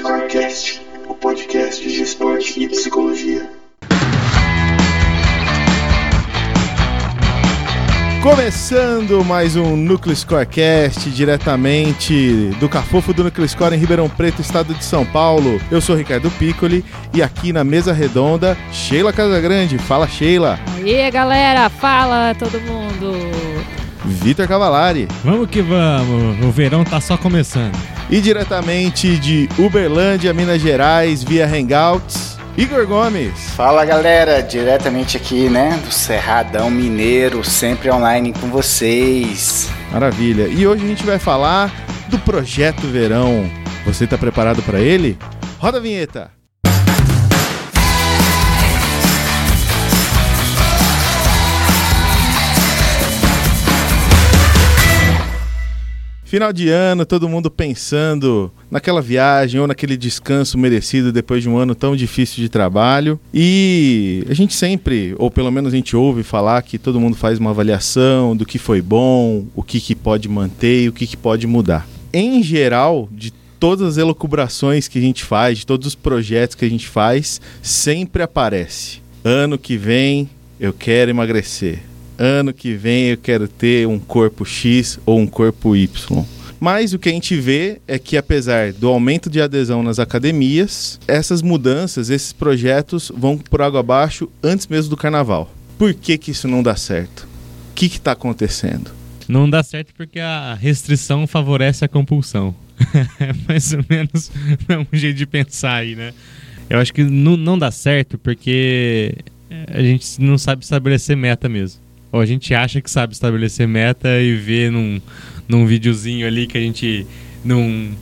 Scorecast, o podcast de esporte e psicologia. Começando mais um Núcleo Scorecast diretamente do Cafofo do Núcleo Score em Ribeirão Preto, estado de São Paulo. Eu sou Ricardo Piccoli e aqui na mesa redonda, Sheila Casagrande. Fala, Sheila. E aí, galera, fala todo mundo. Vitor Cavalari. Vamos que vamos, o verão tá só começando. E diretamente de Uberlândia, Minas Gerais, via Hangouts, Igor Gomes. Fala galera, diretamente aqui, né, do Cerradão Mineiro, sempre online com vocês. Maravilha. E hoje a gente vai falar do Projeto Verão. Você tá preparado para ele? Roda a vinheta. Final de ano, todo mundo pensando naquela viagem ou naquele descanso merecido depois de um ano tão difícil de trabalho. E a gente sempre, ou pelo menos a gente ouve falar que todo mundo faz uma avaliação do que foi bom, o que, que pode manter e o que, que pode mudar. Em geral, de todas as elucubrações que a gente faz, de todos os projetos que a gente faz, sempre aparece. Ano que vem eu quero emagrecer ano que vem eu quero ter um corpo X ou um corpo Y. Mas o que a gente vê é que, apesar do aumento de adesão nas academias, essas mudanças, esses projetos vão por água abaixo antes mesmo do carnaval. Por que, que isso não dá certo? O que está acontecendo? Não dá certo porque a restrição favorece a compulsão. é mais ou menos um jeito de pensar aí, né? Eu acho que não, não dá certo porque a gente não sabe estabelecer meta mesmo ou a gente acha que sabe estabelecer meta e vê num, num videozinho ali que a gente. Num,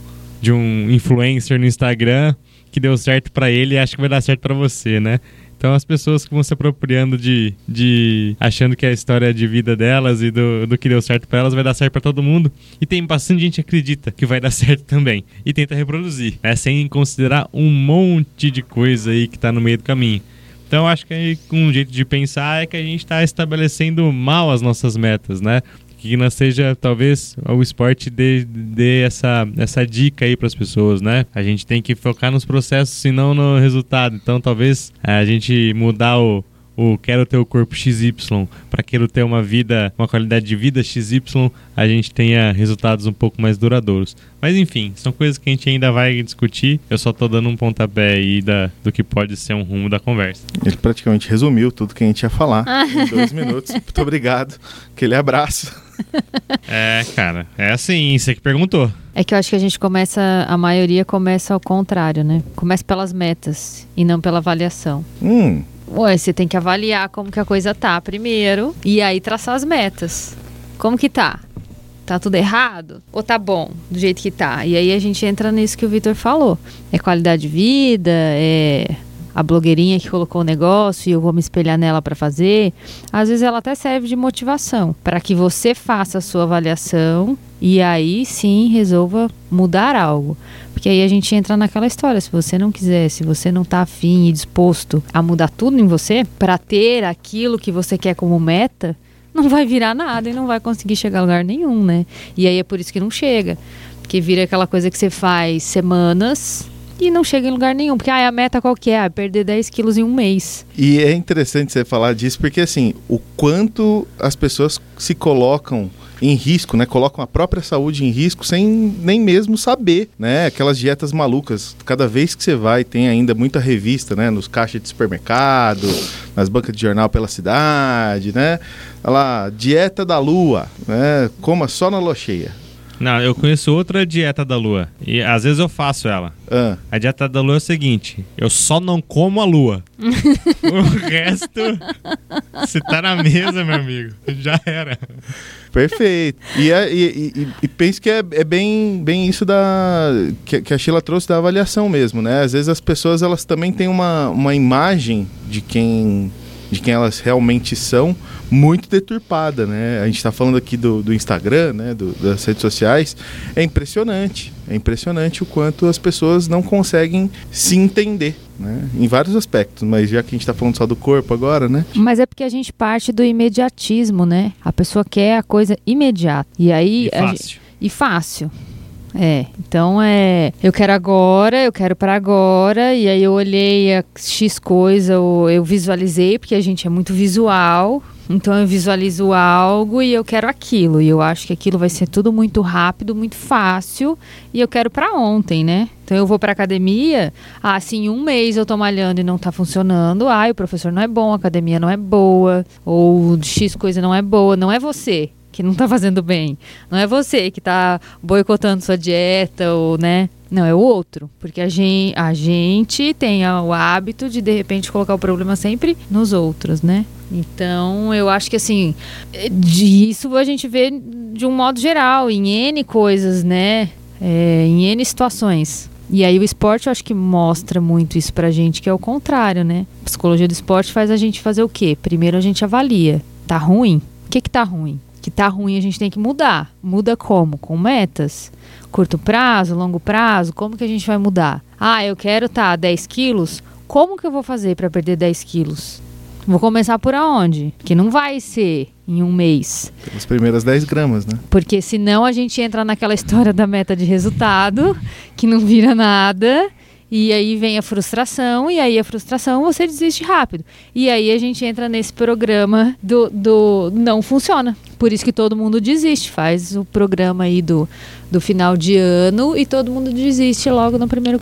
de um influencer no Instagram que deu certo para ele e acha que vai dar certo para você, né? Então as pessoas que vão se apropriando de, de achando que a história de vida delas e do, do que deu certo para elas vai dar certo para todo mundo. E tem bastante gente que acredita que vai dar certo também e tenta reproduzir, né? Sem considerar um monte de coisa aí que tá no meio do caminho. Então acho que um jeito de pensar é que a gente está estabelecendo mal as nossas metas, né? Que não seja, talvez, o esporte dê, dê essa, essa dica aí para as pessoas, né? A gente tem que focar nos processos e não no resultado. Então, talvez a gente mudar o, o quero ter o corpo XY para quero ter uma vida, uma qualidade de vida XY, a gente tenha resultados um pouco mais duradouros. Mas enfim, são coisas que a gente ainda vai discutir. Eu só tô dando um pontapé aí da, do que pode ser um rumo da conversa. Ele praticamente resumiu tudo que a gente ia falar em dois minutos. Muito obrigado. Aquele abraço. É, cara, é assim, você que perguntou. É que eu acho que a gente começa, a maioria começa ao contrário, né? Começa pelas metas e não pela avaliação. Hum, Ué, você tem que avaliar como que a coisa tá primeiro e aí traçar as metas. Como que tá? Tá tudo errado? Ou tá bom do jeito que tá? E aí a gente entra nisso que o Vitor falou. É qualidade de vida, é a blogueirinha que colocou o negócio e eu vou me espelhar nela para fazer. Às vezes ela até serve de motivação para que você faça a sua avaliação e aí sim resolva mudar algo. Porque aí a gente entra naquela história, se você não quiser, se você não tá afim e disposto a mudar tudo em você para ter aquilo que você quer como meta, não vai virar nada e não vai conseguir chegar a lugar nenhum, né? E aí é por isso que não chega. Porque vira aquela coisa que você faz semanas e não chega em lugar nenhum. Porque ah, a meta qual que é? Ah, perder 10 quilos em um mês. E é interessante você falar disso porque assim, o quanto as pessoas se colocam em risco, né? Colocam a própria saúde em risco sem nem mesmo saber, né? Aquelas dietas malucas. Cada vez que você vai, tem ainda muita revista, né? Nos caixas de supermercado, nas bancas de jornal pela cidade, né? Olha lá, dieta da lua, né? Coma só na lua cheia. Não, eu conheço outra dieta da lua. E às vezes eu faço ela. Ah, A dieta da lua é o seguinte: eu só não como a lua. o resto, se tá na mesa, meu amigo, já era. perfeito. E, é- e, e, e penso que é, é bem, bem isso da que, que a Sheila trouxe da avaliação mesmo, né? Às vezes as pessoas elas também têm uma, uma imagem de quem de quem elas realmente são muito deturpada, né? A gente está falando aqui do, do Instagram, né? Do- das redes sociais. É impressionante, é impressionante o quanto as pessoas não conseguem se entender, né? Em vários aspectos, mas já que a gente está falando só do corpo agora, né? Mas é porque a gente parte do imediatismo, né? A pessoa quer a coisa imediata. E aí. E a gente- fácil. e fácil. É, então é. Eu quero agora, eu quero para agora, e aí eu olhei a X coisa, eu, visualizei, porque a gente é muito visual. Então eu visualizo algo e eu quero aquilo. E eu acho que aquilo vai ser tudo muito rápido, muito fácil. E eu quero para ontem, né? Então eu vou para academia, ah, se em um mês eu tô malhando e não tá funcionando, ah, o professor não é bom, a academia não é boa, ou X coisa não é boa, não é você que não tá fazendo bem. Não é você que tá boicotando sua dieta ou, né? Não, é o outro. Porque a gente, a gente tem o hábito de, de repente, colocar o problema sempre nos outros, né? Então, eu acho que, assim, disso a gente vê de um modo geral, em N coisas, né? É, em N situações. E aí o esporte eu acho que mostra muito isso pra gente, que é o contrário, né? A psicologia do esporte faz a gente fazer o quê? Primeiro a gente avalia. Tá ruim? O que que tá ruim? Que tá ruim, a gente tem que mudar. Muda como? Com metas? Curto prazo, longo prazo? Como que a gente vai mudar? Ah, eu quero estar tá 10 quilos. Como que eu vou fazer para perder 10 quilos? Vou começar por aonde? Que não vai ser em um mês. Pelas primeiras 10 gramas, né? Porque senão a gente entra naquela história da meta de resultado, que não vira nada e aí vem a frustração, e aí a frustração você desiste rápido. E aí a gente entra nesse programa do, do não funciona. Por isso que todo mundo desiste. Faz o programa aí do, do final de ano e todo mundo desiste logo no primeiro.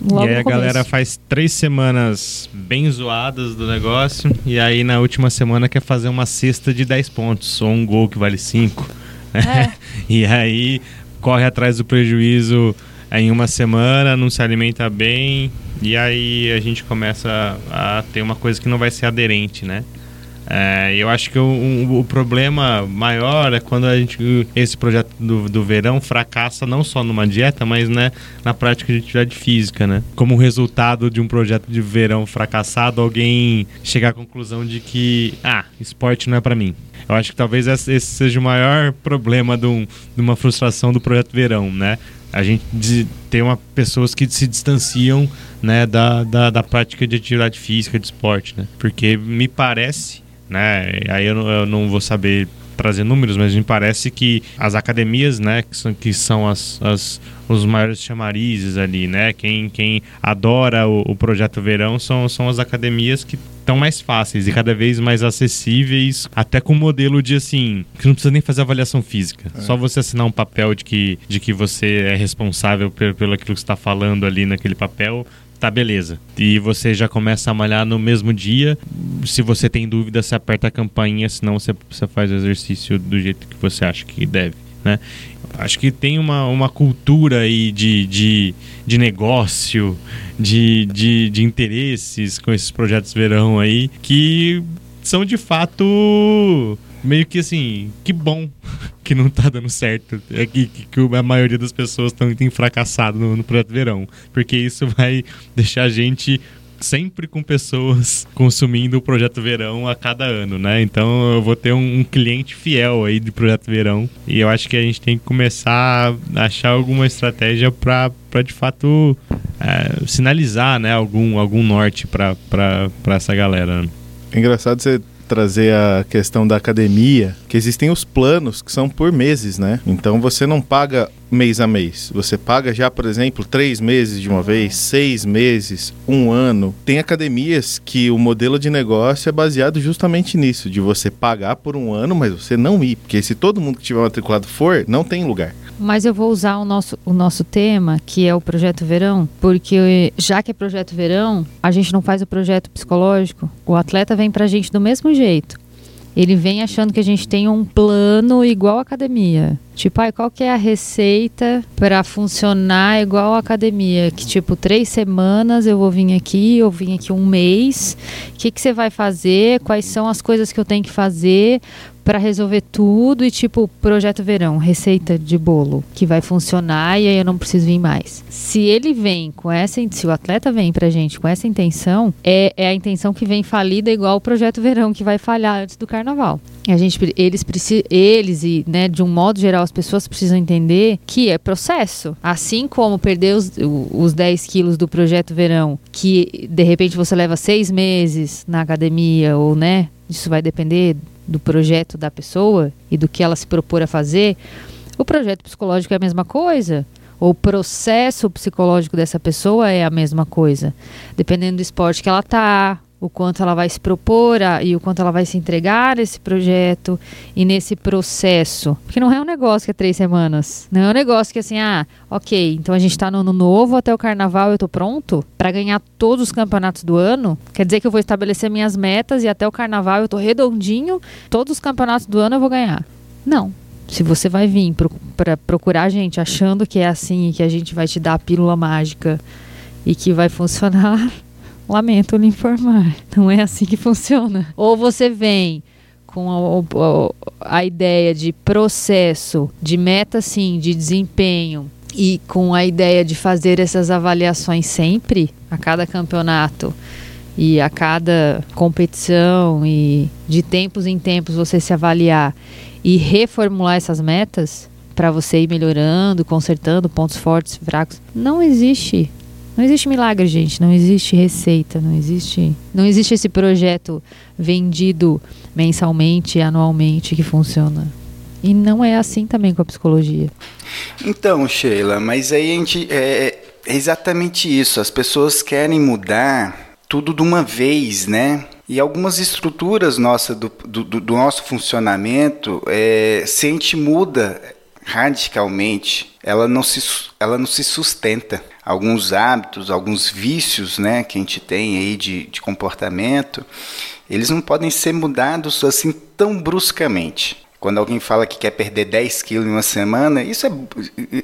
Logo e aí a galera faz três semanas bem zoadas do negócio, e aí na última semana quer fazer uma cesta de 10 pontos, ou um gol que vale 5. É. e aí corre atrás do prejuízo em uma semana, não se alimenta bem, e aí a gente começa a ter uma coisa que não vai ser aderente, né? É, eu acho que o, o, o, problema maior é quando a gente, esse projeto do, do verão fracassa não só numa dieta, mas né, na prática de atividade física, né? Como resultado de um projeto de verão fracassado, alguém chegar à conclusão de que, ah, esporte não é para mim. Eu acho que talvez esse seja o maior problema de, um, de uma frustração do projeto verão, né? A gente tem uma, pessoas que se distanciam né, da, da, da, prática de atividade física, de esporte, né? Porque me parece, né? Aí eu não, eu não vou saber trazer números, mas me parece que as academias, né, que são, que são as, as os maiores chamarizes ali, né? Quem, quem adora o, o projeto Verão são, são as academias que estão mais fáceis e cada vez mais acessíveis, até com modelo de assim, que não precisa nem fazer avaliação física. É. Só você assinar um papel de que, de que você é responsável pelo, pelo aquilo que está falando ali naquele papel, tá beleza. E você já começa a malhar no mesmo dia. Se você tem dúvida, você aperta a campainha, senão você, você faz o exercício do jeito que você acha que deve. Né? Acho que tem uma, uma cultura aí de, de, de negócio, de, de, de interesses com esses projetos verão aí, que são de fato meio que assim, que bom que não tá dando certo. É que, que a maioria das pessoas tão, tem fracassado no, no projeto verão. Porque isso vai deixar a gente sempre com pessoas consumindo o Projeto Verão a cada ano, né? Então eu vou ter um, um, cliente fiel aí de Projeto Verão e eu acho que a gente tem que começar a achar alguma estratégia para de fato é, sinalizar, né? Algum, algum norte para essa galera. É engraçado você trazer a questão da academia, que existem os planos que são por meses, né? Então você não paga mês a mês. Você paga já, por exemplo, três meses de uma vez, seis meses, um ano. Tem academias que o modelo de negócio é baseado justamente nisso, de você pagar por um ano, mas você não ir, porque se todo mundo que tiver matriculado for, não tem lugar. Mas eu vou usar o nosso, o nosso tema, que é o projeto verão, porque já que é projeto verão, a gente não faz o projeto psicológico. O atleta vem pra gente do mesmo jeito. Ele vem achando que a gente tem um plano igual a academia. Tipo, ai, qual que é a receita para funcionar igual a academia? Que tipo, três semanas eu vou vir aqui, eu vim aqui um mês. O que, que você vai fazer? Quais são as coisas que eu tenho que fazer para resolver tudo e tipo projeto verão, receita de bolo que vai funcionar e aí eu não preciso vir mais. Se ele vem com essa, se o atleta vem pra gente com essa intenção, é, é a intenção que vem falida igual o projeto verão que vai falhar antes do carnaval. A gente, eles precisam, eles e, né, de um modo geral, as pessoas precisam entender que é processo. Assim como perder os, os 10 quilos do projeto verão, que de repente você leva seis meses na academia, ou né, isso vai depender do projeto da pessoa e do que ela se propor a fazer, o projeto psicológico é a mesma coisa. O processo psicológico dessa pessoa é a mesma coisa. Dependendo do esporte que ela tá, o quanto ela vai se propor a, e o quanto ela vai se entregar nesse projeto e nesse processo. Porque não é um negócio que é três semanas. Não é um negócio que assim, ah, ok, então a gente está no ano novo, até o carnaval eu tô pronto para ganhar todos os campeonatos do ano. Quer dizer que eu vou estabelecer minhas metas e até o carnaval eu tô redondinho, todos os campeonatos do ano eu vou ganhar. Não. Se você vai vir para procurar a gente achando que é assim que a gente vai te dar a pílula mágica e que vai funcionar, Lamento lhe informar, não é assim que funciona. Ou você vem com a, a, ideia de processo, de meta sim, de desempenho, e com a ideia de fazer essas avaliações sempre, a cada campeonato e a cada competição, e de tempos em tempos você se avaliar e reformular essas metas para você ir melhorando, consertando pontos fortes, fracos, não existe não existe milagre, gente. Não existe receita. Não existe, não existe esse projeto vendido mensalmente, anualmente que funciona. E não é assim também com a psicologia. Então, Sheila, mas aí a gente é, é exatamente isso. As pessoas querem mudar tudo de uma vez, né? E algumas estruturas nossa, do, do, do nosso funcionamento, é, se a gente muda radicalmente, ela não se, ela não se sustenta alguns hábitos, alguns vícios né, que a gente tem aí de, de comportamento, eles não podem ser mudados assim tão bruscamente. Quando alguém fala que quer perder 10 quilos em uma semana, isso, é,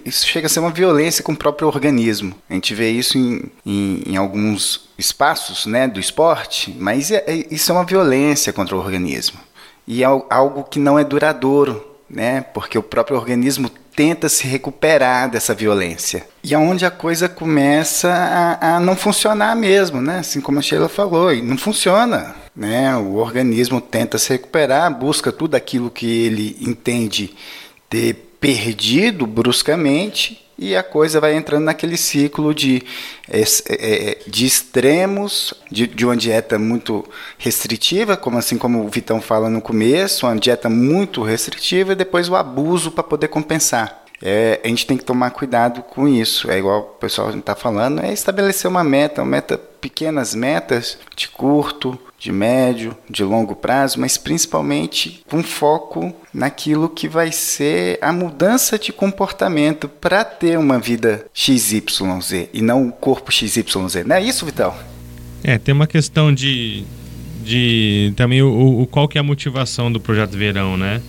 isso chega a ser uma violência com o próprio organismo. A gente vê isso em, em, em alguns espaços né, do esporte, mas é, é, isso é uma violência contra o organismo. E é algo que não é duradouro, né, porque o próprio organismo tenta se recuperar dessa violência. E é onde a coisa começa a, a, não funcionar mesmo, né? Assim como a Sheila falou, não funciona. Né? O organismo tenta se recuperar, busca tudo aquilo que ele entende ter perdido bruscamente e a coisa vai entrando naquele ciclo de, é, é, de extremos, de, de, uma dieta muito restritiva, como assim como o Vitão fala no começo, uma dieta muito restritiva e depois o abuso para poder compensar. É, a gente tem que tomar cuidado com isso. É igual o pessoal está falando, é estabelecer uma meta, uma meta, pequenas metas de curto, de médio, de longo prazo, mas principalmente com foco naquilo que vai ser a mudança de comportamento para ter uma vida XYZ e não o corpo XYZ. Não é isso, Vital? É, tem uma questão de, de também o, o qual que é a motivação do projeto Verão, né?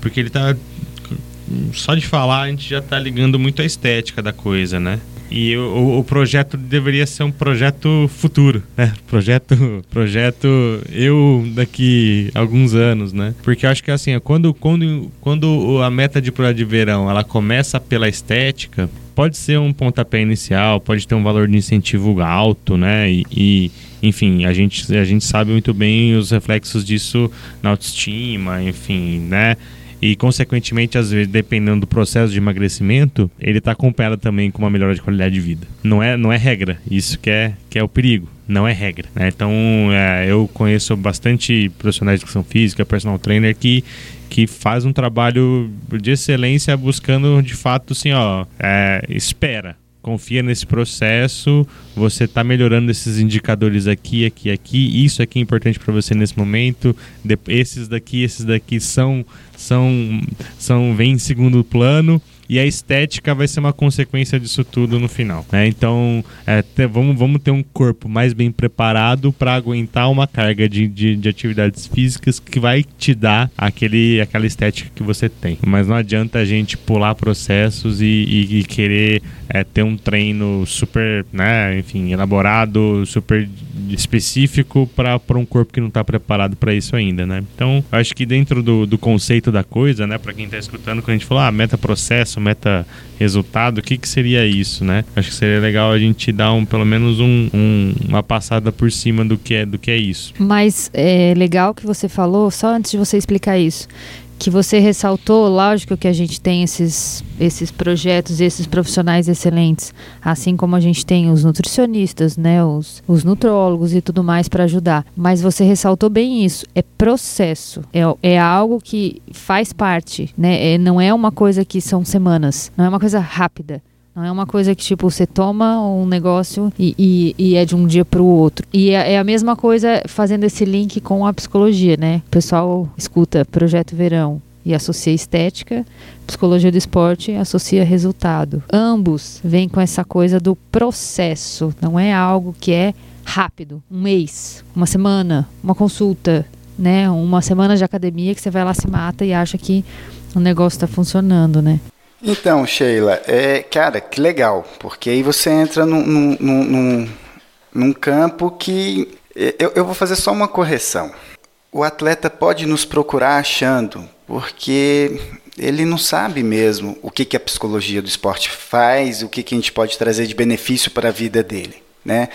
Porque ele está só de falar a gente já está ligando muito a estética da coisa, né? E o, o, projeto deveria ser um projeto futuro, né? Projeto, projeto eu daqui alguns anos, né? Porque eu acho que assim, quando, quando, quando a meta de projeto de verão ela começa pela estética, pode ser um pontapé inicial, pode ter um valor de incentivo alto, né? E, e, enfim, a gente, a gente sabe muito bem os reflexos disso na autoestima, enfim, né? E, consequentemente, às vezes, dependendo do processo de emagrecimento, ele está acompanhado também com uma melhora de qualidade de vida. Não é, não é regra, isso que é, que é o perigo, não é regra. Né? Então, é, eu conheço bastante profissionais de educação física, personal trainer, que que faz um trabalho de excelência buscando de fato assim ó é, espera confia nesse processo, você está melhorando esses indicadores aqui, aqui, aqui, isso aqui é importante para você nesse momento, de, esses daqui, esses daqui são, são, são, vem em segundo plano, e a estética vai ser uma consequência disso tudo no final. Né? Então, é, ter, vamos, vamos ter um corpo mais bem preparado para aguentar uma carga de, de, de, atividades físicas que vai te dar aquele, aquela estética que você tem. Mas não adianta a gente pular processos e, e, e querer é, ter um treino super, né, enfim, elaborado, super específico para um corpo que não está preparado para isso ainda, né? Então, acho que dentro do, do conceito da coisa, né, para quem está escutando, quando a gente falou, ah, meta processo, meta resultado, o que, que seria isso, né? Acho que seria legal a gente dar um, pelo menos um, um, uma passada por cima do que é, do que é isso. Mas é legal que você falou, só antes de você explicar isso, que você ressaltou, lógico que a gente tem esses, esses projetos, esses profissionais excelentes, assim como a gente tem os nutricionistas, né, os, os nutrólogos e tudo mais para ajudar. Mas você ressaltou bem isso, é processo, é, é algo que faz parte, né, é, não é uma coisa que são semanas, não é uma coisa rápida. Não é uma coisa que, tipo, você toma um negócio e, e, e é de um dia para o outro. E é, é, a mesma coisa fazendo esse link com a psicologia, né? O pessoal escuta Projeto Verão e associa estética, psicologia do esporte associa resultado. Ambos vêm com essa coisa do processo, não é algo que é rápido, um mês, uma semana, uma consulta, né? Uma semana de academia que você vai lá se mata e acha que o negócio está funcionando, né? Então, Sheila, é, cara, que legal, porque aí você entra num, num, num, num campo que eu, eu vou fazer só uma correção. O atleta pode nos procurar achando, porque ele não sabe mesmo o que, que a psicologia do esporte faz, o que, que a gente pode trazer de benefício para a vida dele. Né?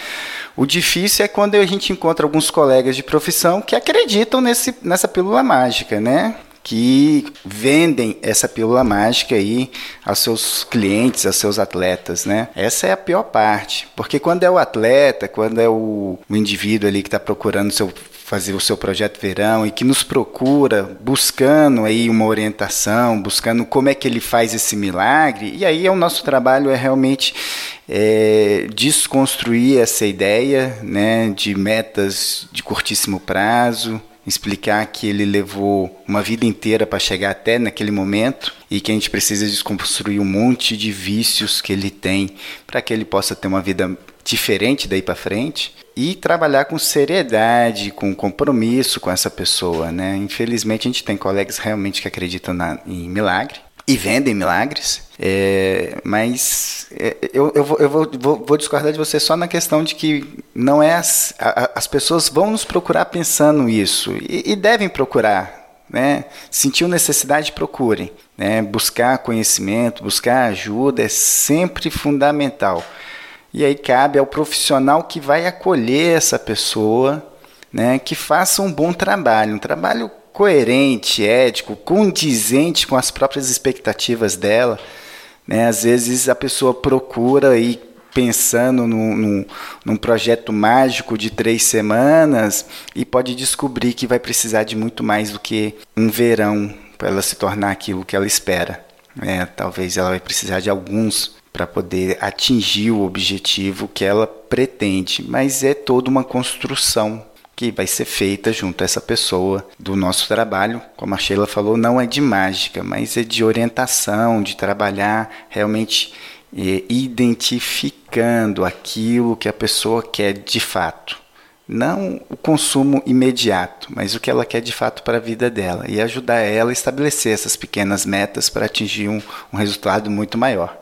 O difícil é quando a gente encontra alguns colegas de profissão que acreditam nesse, nessa pílula mágica, né? Que vendem essa pílula mágica aí aos seus clientes, aos seus atletas, né? Essa é a pior parte, porque quando é o atleta, quando é o, o indivíduo ali que está procurando seu, fazer o seu projeto verão e que nos procura buscando aí uma orientação, buscando como é que ele faz esse milagre, e aí é o nosso trabalho é realmente é, desconstruir essa ideia né, de metas de curtíssimo prazo, explicar que ele levou uma vida inteira para chegar até naquele momento e que a gente precisa desconstruir um monte de vícios que ele tem para que ele possa ter uma vida diferente daí para frente e trabalhar com seriedade, com compromisso com essa pessoa, né? Infelizmente a gente tem colegas realmente que acreditam na, em milagre e vendem milagres, é, mas é, eu, eu, vou, eu vou, vou, discordar de você só na questão de que não é as, a, as pessoas vão nos procurar pensando isso e, e devem procurar, né? Sentiu necessidade, procurem. Né? Buscar conhecimento, buscar ajuda é sempre fundamental. E aí cabe ao profissional que vai acolher essa pessoa, né? Que faça um bom trabalho, um trabalho coerente, ético, condizente com as próprias expectativas dela. Né? Às vezes a pessoa procura aí pensando num, num, num, projeto mágico de três semanas e pode descobrir que vai precisar de muito mais do que um verão para ela se tornar aquilo que ela espera. É, talvez ela vai precisar de alguns para poder atingir o objetivo que ela pretende, mas é toda uma construção que vai ser feita junto a essa pessoa do nosso trabalho. Como a Sheila falou, não é de mágica, mas é de orientação, de trabalhar realmente é, identificando aquilo que a pessoa quer de fato. Não o consumo imediato, mas o que ela quer de fato para a vida dela e ajudar ela a estabelecer essas pequenas metas para atingir um, um resultado muito maior.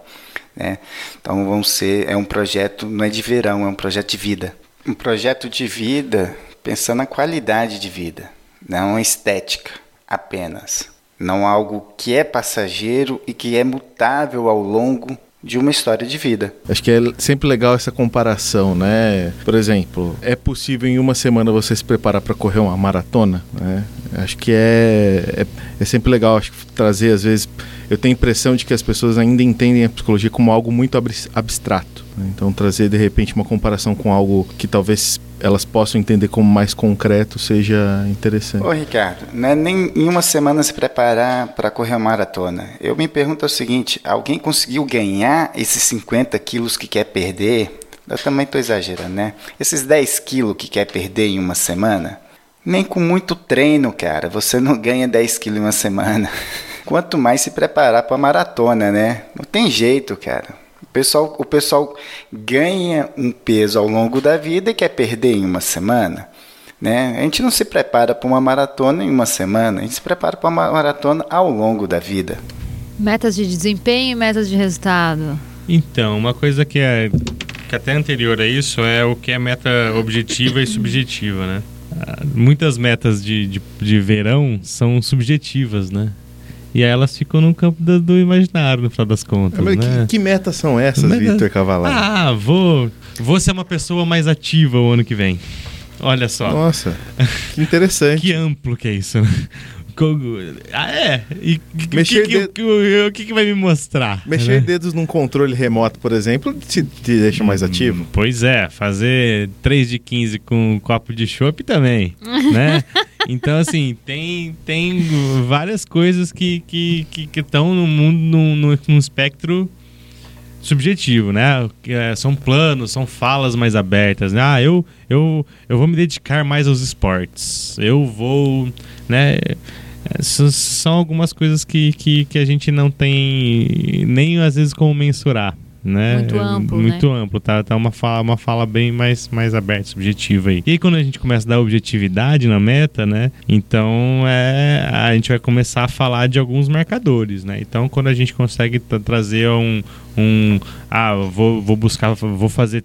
Né? Então vão ser é um projeto não é de verão, é um projeto de vida. Um projeto de vida pensando na qualidade de vida, não estética apenas. Não algo que é passageiro e que é mutável ao longo de uma história de vida. Acho que é sempre legal essa comparação, né? Por exemplo, é possível em uma semana você se preparar para correr uma maratona, né? Acho que é, é, é sempre legal acho trazer às vezes eu tenho a impressão de que as pessoas ainda entendem a psicologia como algo muito abstrato. Né? Então, trazer de repente uma comparação com algo que talvez elas possam entender como mais concreto seja interessante. Ô, Ricardo, não é nem em uma semana se preparar para correr uma maratona. Eu me pergunto o seguinte: alguém conseguiu ganhar esses 50 quilos que quer perder? Eu também estou exagerando, né? Esses 10 quilos que quer perder em uma semana? Nem com muito treino, cara, você não ganha 10 quilos em uma semana. Quanto mais se preparar para a maratona, né? Não tem jeito, cara. O pessoal, o pessoal ganha um peso ao longo da vida e quer perder em uma semana. Né? A gente não se prepara para uma maratona em uma semana, a gente se prepara para uma maratona ao longo da vida. Metas de desempenho e metas de resultado. Então, uma coisa que é que até anterior a isso é o que é meta objetiva e subjetiva, né? Ah, muitas metas de, de, de verão são subjetivas, né? E aí elas ficam no campo do, do imaginário, no final das contas. Mas né? que, que, metas são essas, Meta... Vitor Cavalari? Ah, vou, vou ser uma pessoa mais ativa o ano que vem. Olha só. Nossa, que interessante. que amplo que é isso, né? Ah, é? E Mexer que, que, o que, que, vai me mostrar? Mexer né? dedos num controle remoto, por exemplo, te, te deixa mais hum, ativo? Pois é, fazer 3 de 15 com um copo de chopp também, né? Então, assim, tem, tem várias coisas que estão que, que, que no mundo, num, num espectro subjetivo, né? É, são planos, são falas mais abertas, né? Ah, eu, eu, eu vou me dedicar mais aos esportes. Eu vou, né? São algumas coisas que, que, que a gente não tem nem às vezes como mensurar né? Muito amplo, Muito né? amplo, tá, tá uma, fala, uma fala bem mais, mais aberta, subjetiva aí. E aí quando a gente começa a dar objetividade na meta, né? Então é, a gente vai começar a falar de alguns marcadores, né? Então quando a gente consegue trazer um, um ah, vou, vou buscar, vou fazer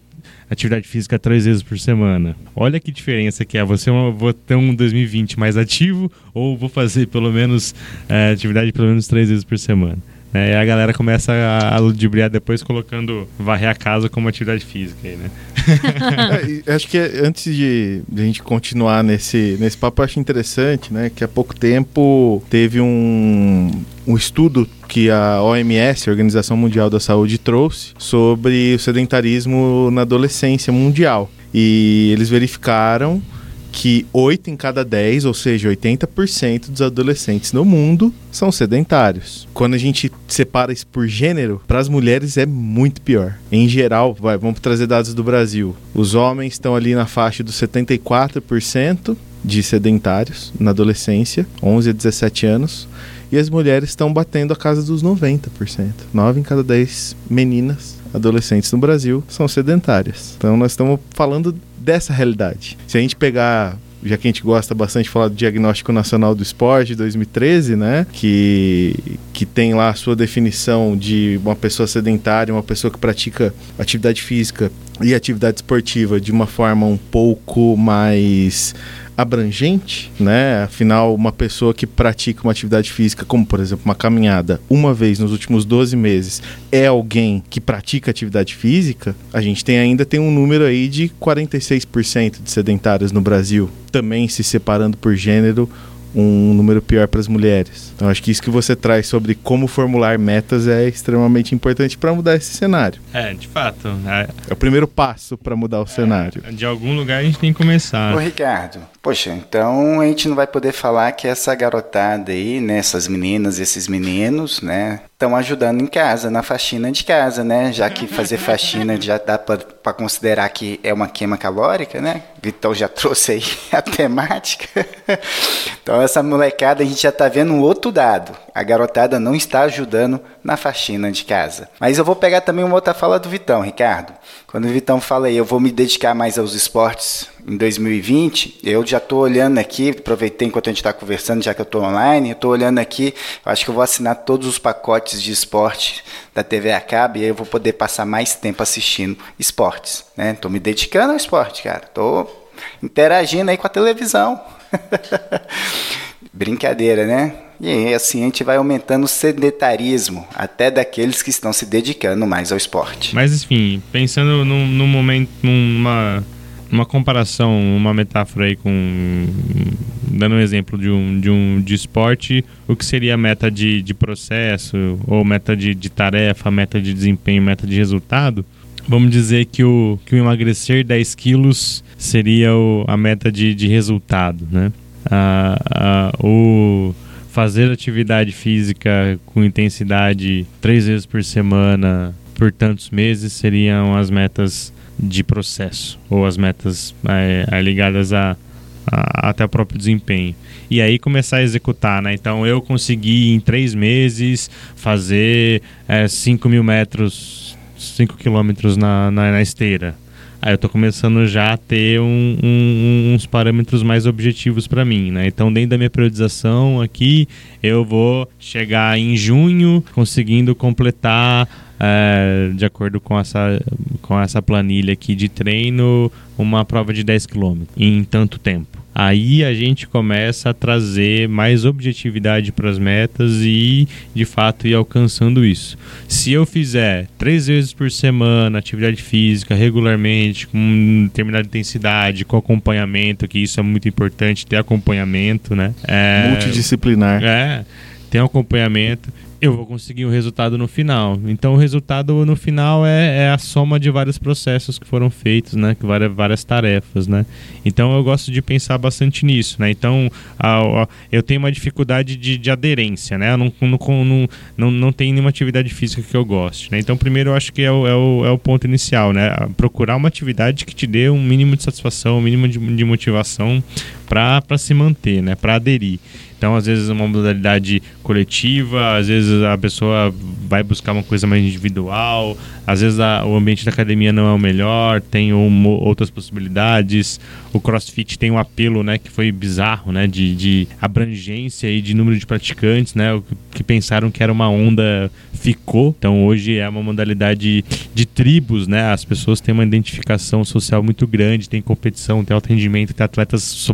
atividade física três vezes por semana. Olha que diferença que é. Você é vou ter um 2020 mais ativo ou vou fazer pelo menos é, atividade pelo menos três vezes por semana. Né? E a galera começa a, ludibriar depois colocando varrer a casa como atividade física aí, né? é, acho que antes de, de, a gente continuar nesse, nesse papo, acho interessante, né? Que há pouco tempo teve um, um estudo que a OMS, a Organização Mundial da Saúde, trouxe sobre o sedentarismo na adolescência mundial. E eles verificaram que 8 em cada 10, ou seja, 80% dos adolescentes no mundo são sedentários. Quando a gente separa isso por gênero, para as mulheres é muito pior. Em geral, vai, vamos trazer dados do Brasil. Os homens estão ali na faixa dos 74% de sedentários na adolescência, 11 a 17 anos, e as mulheres estão batendo a casa dos 90%. 9 em cada 10 meninas adolescentes no Brasil são sedentárias. Então nós estamos falando dessa realidade. Se a gente pegar já que a gente gosta bastante de falar do Diagnóstico Nacional do Esporte de 2013, né? Que, que tem lá a sua definição de uma pessoa sedentária, uma pessoa que pratica atividade física e atividade esportiva de uma forma um pouco mais abrangente, né? Afinal, uma pessoa que pratica uma atividade física, como por exemplo uma caminhada, uma vez nos últimos 12 meses, é alguém que pratica atividade física, a gente tem ainda tem um número aí de 46% de sedentários no Brasil, também se separando por gênero, um número pior para as mulheres. Então acho que isso que você traz sobre como formular metas é extremamente importante para mudar esse cenário. É, de fato. É, é o primeiro passo para mudar o é, cenário. De algum lugar a gente tem que começar. Ô Ricardo, poxa, então a gente não vai poder falar que essa garotada aí, né, essas meninas, esses meninos, né, estão ajudando em casa, na faxina de casa, né? Já que fazer faxina já dá para considerar que é uma queima calórica, né? Vitão já trouxe aí a temática. Então essa molecada a gente já tá vendo um outro dado. A garotada não está ajudando na faxina de casa. Mas eu vou pegar também uma outra fala do Vitão, Ricardo. Quando o Vitão fala aí, eu vou me dedicar mais aos esportes em 2020, eu já estou olhando aqui, aproveitei enquanto a gente está conversando, já que eu estou online, eu estou olhando aqui, acho que eu vou assinar todos os pacotes de esporte da TV a cabo e aí eu vou poder passar mais tempo assistindo esportes, né? Tô me dedicando ao esporte, cara. Tô interagindo aí com a televisão. Brincadeira, né? E assim a gente vai aumentando o sedentarismo, até daqueles que estão se dedicando mais ao esporte. Mas enfim, pensando num, num momento, numa uma comparação, uma metáfora aí com. dando um exemplo de um, de um de esporte, o que seria a meta de, de processo, ou meta de, de tarefa, meta de desempenho, meta de resultado. Vamos dizer que o, que o emagrecer 10 quilos seria o, a meta de, de resultado, né? Ah, ah, o fazer atividade física com intensidade três vezes por semana por tantos meses seriam as metas de processo ou as metas é, ligadas a, a, até o próprio desempenho e aí começar a executar, né? Então eu consegui em três meses fazer 5 é, mil metros, 5 quilômetros na, na, na esteira. Aí eu tô começando já a ter um, um, uns parâmetros mais objetivos para mim, né? Então, dentro da minha periodização aqui, eu vou chegar em junho conseguindo completar é, de acordo com essa, com essa planilha aqui de treino, uma prova de 10 km em tanto tempo. Aí a gente começa a trazer mais objetividade para as metas e, de fato, ir alcançando isso. Se eu fizer três vezes por semana atividade física regularmente, com determinada intensidade, com acompanhamento, que isso é muito importante, ter acompanhamento, né? É, Multidisciplinar. É, ter um acompanhamento eu vou conseguir o resultado no final. Então o resultado no final é, é, a soma de vários processos que foram feitos, né? Várias, várias tarefas, né? Então eu gosto de pensar bastante nisso, né? Então a, a, eu tenho uma dificuldade de, de aderência, né? Eu não, não, não, não, não tenho nenhuma atividade física que eu goste, né? Então primeiro eu acho que é o, é o, é o ponto inicial, né? Procurar uma atividade que te dê um mínimo de satisfação, um mínimo de, de motivação para se manter, né? Para aderir. Então, às vezes, uma modalidade coletiva, às vezes a pessoa vai buscar uma coisa mais individual, às vezes a, o ambiente da academia não é o melhor, tem um, outras possibilidades. O CrossFit tem um apelo, né, que foi bizarro, né, de, de abrangência e de número de praticantes, né, que pensaram que era uma onda ficou. Então, hoje é uma modalidade de tribos, né, as pessoas têm uma identificação social muito grande, tem competição, tem atendimento, tem atletas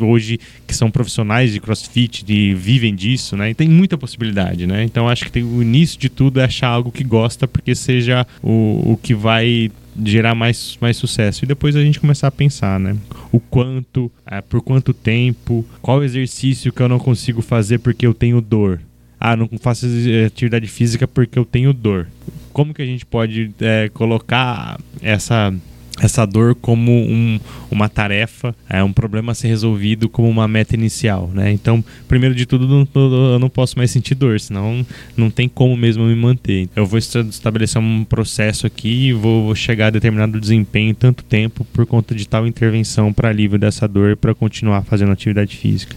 hoje que são profissionais de CrossFit, de vivem disso, né, e tem muita possibilidade, né. Então, acho que tem, o início de tudo é achar algo que gosta, porque seja o, o que vai gerar mais, mais sucesso. E depois a gente começar a pensar, né? O quanto, é, por quanto tempo, qual exercício que eu não consigo fazer porque eu tenho dor. Ah, não faço atividade física porque eu tenho dor. Como que a gente pode é, colocar essa essa dor como um, uma tarefa, é um problema a ser resolvido como uma meta inicial, né? Então, primeiro de tudo, não, eu não posso mais sentir dor, senão não tem como mesmo me manter. Eu vou estabelecer um processo aqui e vou chegar a determinado desempenho em tanto tempo por conta de tal intervenção para alívio dessa dor para continuar fazendo atividade física.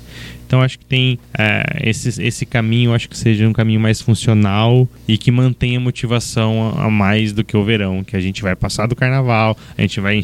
Então acho que tem é, esse, esse caminho, acho que seja um caminho mais funcional e que mantenha motivação a, a, mais do que o verão, que a gente vai passar do carnaval, a gente vai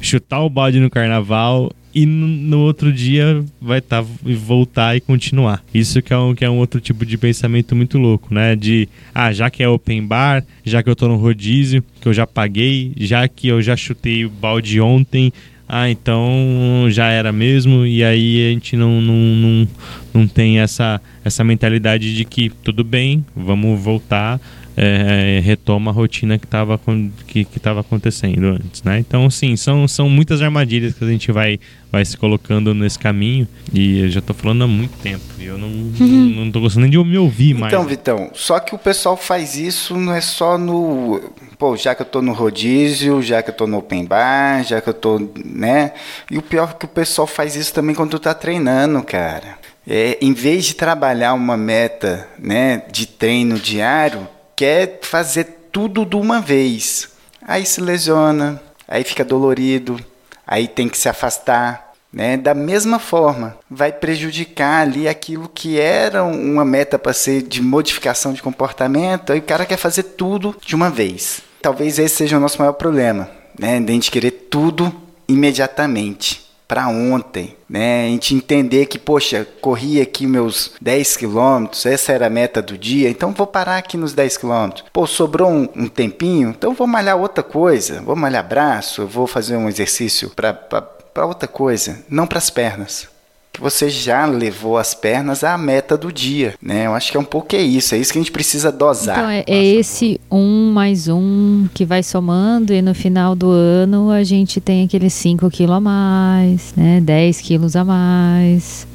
chutar o balde no carnaval e no, outro dia vai estar tá, voltar e continuar. Isso que é, um, que é um outro tipo de pensamento muito louco, né? De ah, já que é open bar, já que eu tô no rodízio, que eu já paguei, já que eu já chutei o balde ontem, ah, então já era mesmo, e aí a gente não, não, não, não tem essa, essa mentalidade de que tudo bem, vamos voltar, é, retoma a rotina que estava que, que tava acontecendo antes, né? Então, sim, são, são muitas armadilhas que a gente vai, vai se colocando nesse caminho e eu já estou falando há muito tempo e eu não, uhum. não, não tô gostando nem de me ouvir então, mais. Então, Vitão, só que o pessoal faz isso não é só no... Pô, já que eu estou no rodízio, já que eu estou no open bar, já que eu estou, né? E o pior é que o pessoal faz isso também quando tu tá treinando, cara. É, em vez de trabalhar uma meta né, de treino diário, quer fazer tudo de uma vez. Aí se lesiona, aí fica dolorido, aí tem que se afastar. Né? Da mesma forma, vai prejudicar ali aquilo que era uma meta para ser de modificação de comportamento, aí o cara quer fazer tudo de uma vez. Talvez esse seja o nosso maior problema, né? De a gente querer tudo imediatamente para ontem, né? A gente entender que, poxa, corri aqui meus 10 quilômetros, essa era a meta do dia, então vou parar aqui nos 10 quilômetros. Pô, sobrou um, um, tempinho, então vou malhar outra coisa, vou malhar braço, vou fazer um exercício para outra coisa, não para as pernas que você já levou as pernas à meta do dia, né? Eu acho que é um pouco é isso, é isso que a gente precisa dosar. Então é, é esse um mais um que vai somando e no final do ano a gente tem aqueles 5 quilos a mais, né? 10 quilos a mais.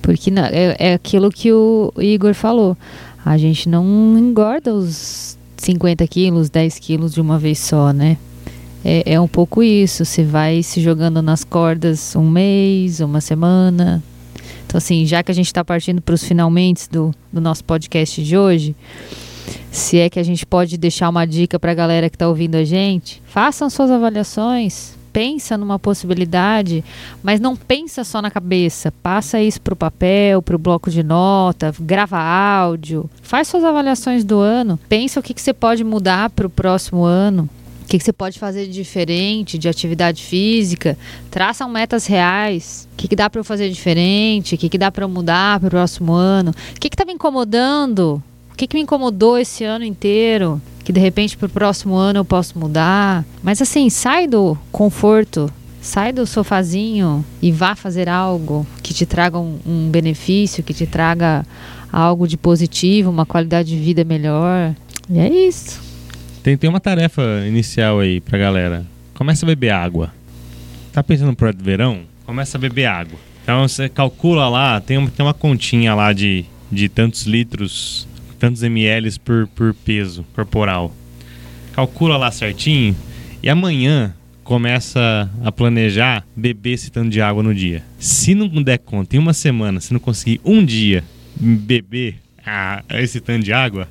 Porque não, é, é aquilo que o Igor falou. A gente não engorda os 50 quilos, 10 quilos de uma vez só, né? É, é um pouco isso. Você vai se jogando nas cordas um mês, uma semana. Então, assim, já que a gente está partindo para os finalmente do, do nosso podcast de hoje, se é que a gente pode deixar uma dica para a galera que está ouvindo a gente, façam suas avaliações, pensa numa possibilidade, mas não pensa só na cabeça. Passa isso para o papel, para o bloco de nota, grava áudio, faz suas avaliações do ano, pensa o que, que você pode mudar para o próximo ano. O que, que, você pode fazer de diferente de atividade física? Traçam metas reais. O que, que dá para eu fazer diferente? O que, que dá para eu mudar para o próximo ano? O que está me incomodando? O que, que me incomodou esse ano inteiro? Que de repente para o próximo ano eu posso mudar? Mas assim, sai do conforto, sai do sofazinho e vá fazer algo que te traga um, um benefício, que te traga algo de positivo, uma qualidade de vida melhor. E é isso. Tem, tem uma tarefa inicial aí pra galera. Começa a beber água. Tá pensando no projeto de verão? Começa a beber água. Então você calcula lá, tem, tem uma continha lá de, de tantos litros tantos ml por, por peso corporal. Calcula lá certinho e amanhã começa a planejar beber esse tanto de água no dia. Se não der conta em uma semana, se não conseguir um dia beber ah, esse tanto de água,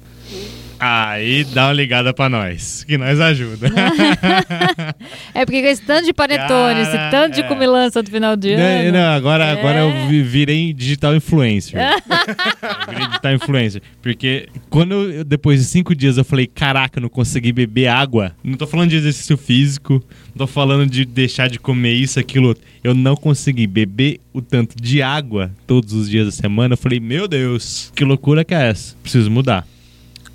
Aí dá uma ligada pra nós, que nós ajuda. é porque com esse tanto de panetone, esse tanto de é. cumilança do final de ano. Não, agora, é. agora eu virei digital influencer. virei digital influencer. Porque quando eu, depois de cinco dias eu falei, caraca, eu não consegui beber água. Não tô falando de exercício físico, não tô falando de deixar de comer isso, aquilo. Eu não consegui beber o tanto de água todos os dias da semana. Eu falei, meu Deus, que loucura que é essa? Preciso mudar.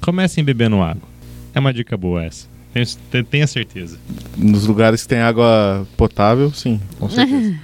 Comecem bebendo água. É uma dica boa essa. Tenho, tenha certeza. Nos lugares que tem água potável, sim, com certeza.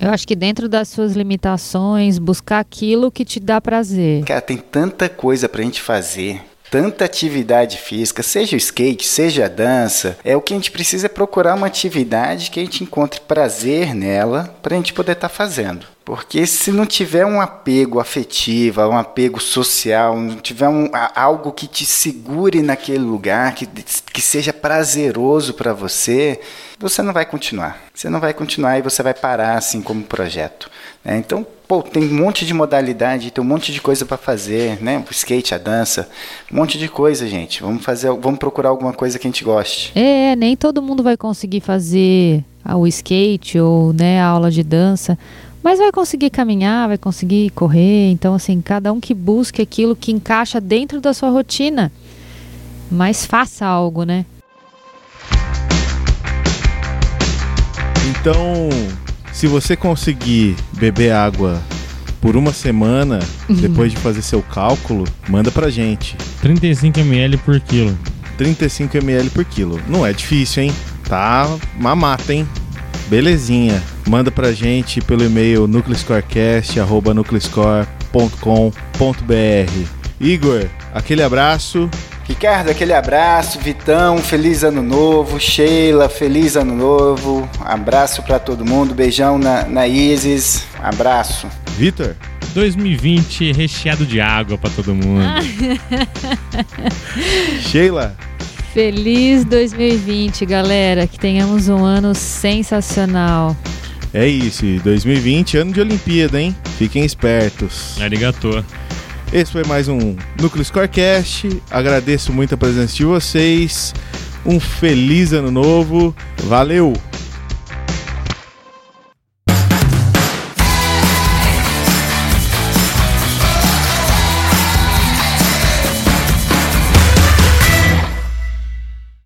Eu acho que dentro das suas limitações, buscar aquilo que te dá prazer. Cara, tem tanta coisa pra gente fazer tanta atividade física, seja o skate, seja a dança, é o que a gente precisa é procurar uma atividade que a gente encontre prazer nela para a gente poder estar tá fazendo. Porque se não tiver um apego afetivo, um apego social, não tiver um, algo que te segure naquele lugar, que, que seja prazeroso para você, você não vai continuar. Você não vai continuar e você vai parar assim como projeto. Né? Então, pô, tem um monte de modalidade, tem um monte de coisa para fazer, né? O skate, a dança, um monte de coisa, gente. Vamos fazer, vamos procurar alguma coisa que a gente goste. É, nem todo mundo vai conseguir fazer o skate ou né, a aula de dança mas vai conseguir caminhar, vai conseguir correr. Então, assim, cada um que busque aquilo que encaixa dentro da sua rotina. Mas faça algo, né? Então, se você conseguir beber água por uma semana, uhum. depois de fazer seu cálculo, manda pra gente. 35 ml por quilo. 35 ml por quilo. Não é difícil, hein? Tá mamata, hein? Belezinha. Manda pra gente pelo e-mail nucleoscorecast.nucleoscore.com.br Igor, aquele abraço. Ricardo, aquele abraço. Vitão, feliz ano novo. Sheila, feliz ano novo. Abraço para todo mundo. Beijão na, na Isis. Abraço. Vitor? 2020 recheado de água para todo mundo. Sheila? Feliz 2020, galera. Que tenhamos um ano sensacional. É isso, 2020, ano de Olimpíada, hein? Fiquem espertos. Arigato. Esse foi mais um Núcleo Scorecast. Agradeço muito a presença de vocês. Um feliz ano novo. Valeu!